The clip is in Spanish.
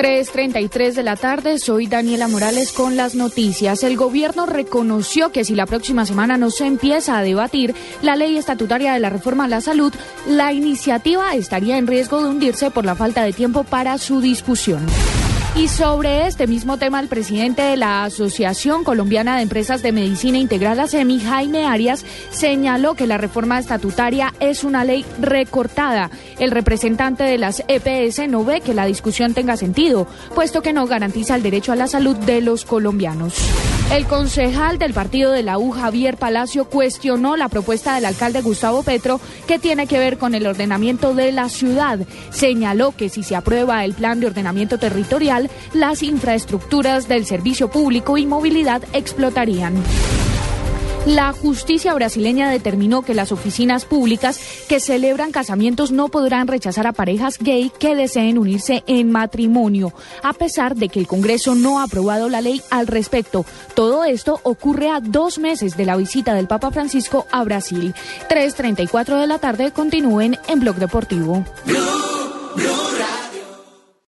3.33 de la tarde, soy Daniela Morales con las noticias. El gobierno reconoció que si la próxima semana no se empieza a debatir la ley estatutaria de la reforma a la salud, la iniciativa estaría en riesgo de hundirse por la falta de tiempo para su discusión. Y sobre este mismo tema, el presidente de la Asociación Colombiana de Empresas de Medicina Integral, ASEMI, Jaime Arias, señaló que la reforma estatutaria es una ley recortada. El representante de las EPS no ve que la discusión tenga sentido, puesto que no garantiza el derecho a la salud de los colombianos. El concejal del partido de la U, Javier Palacio, cuestionó la propuesta del alcalde Gustavo Petro que tiene que ver con el ordenamiento de la ciudad. Señaló que si se aprueba el plan de ordenamiento territorial, las infraestructuras del servicio público y movilidad explotarían. La justicia brasileña determinó que las oficinas públicas que celebran casamientos no podrán rechazar a parejas gay que deseen unirse en matrimonio, a pesar de que el Congreso no ha aprobado la ley al respecto. Todo esto ocurre a dos meses de la visita del Papa Francisco a Brasil. 3.34 de la tarde continúen en Blog Deportivo.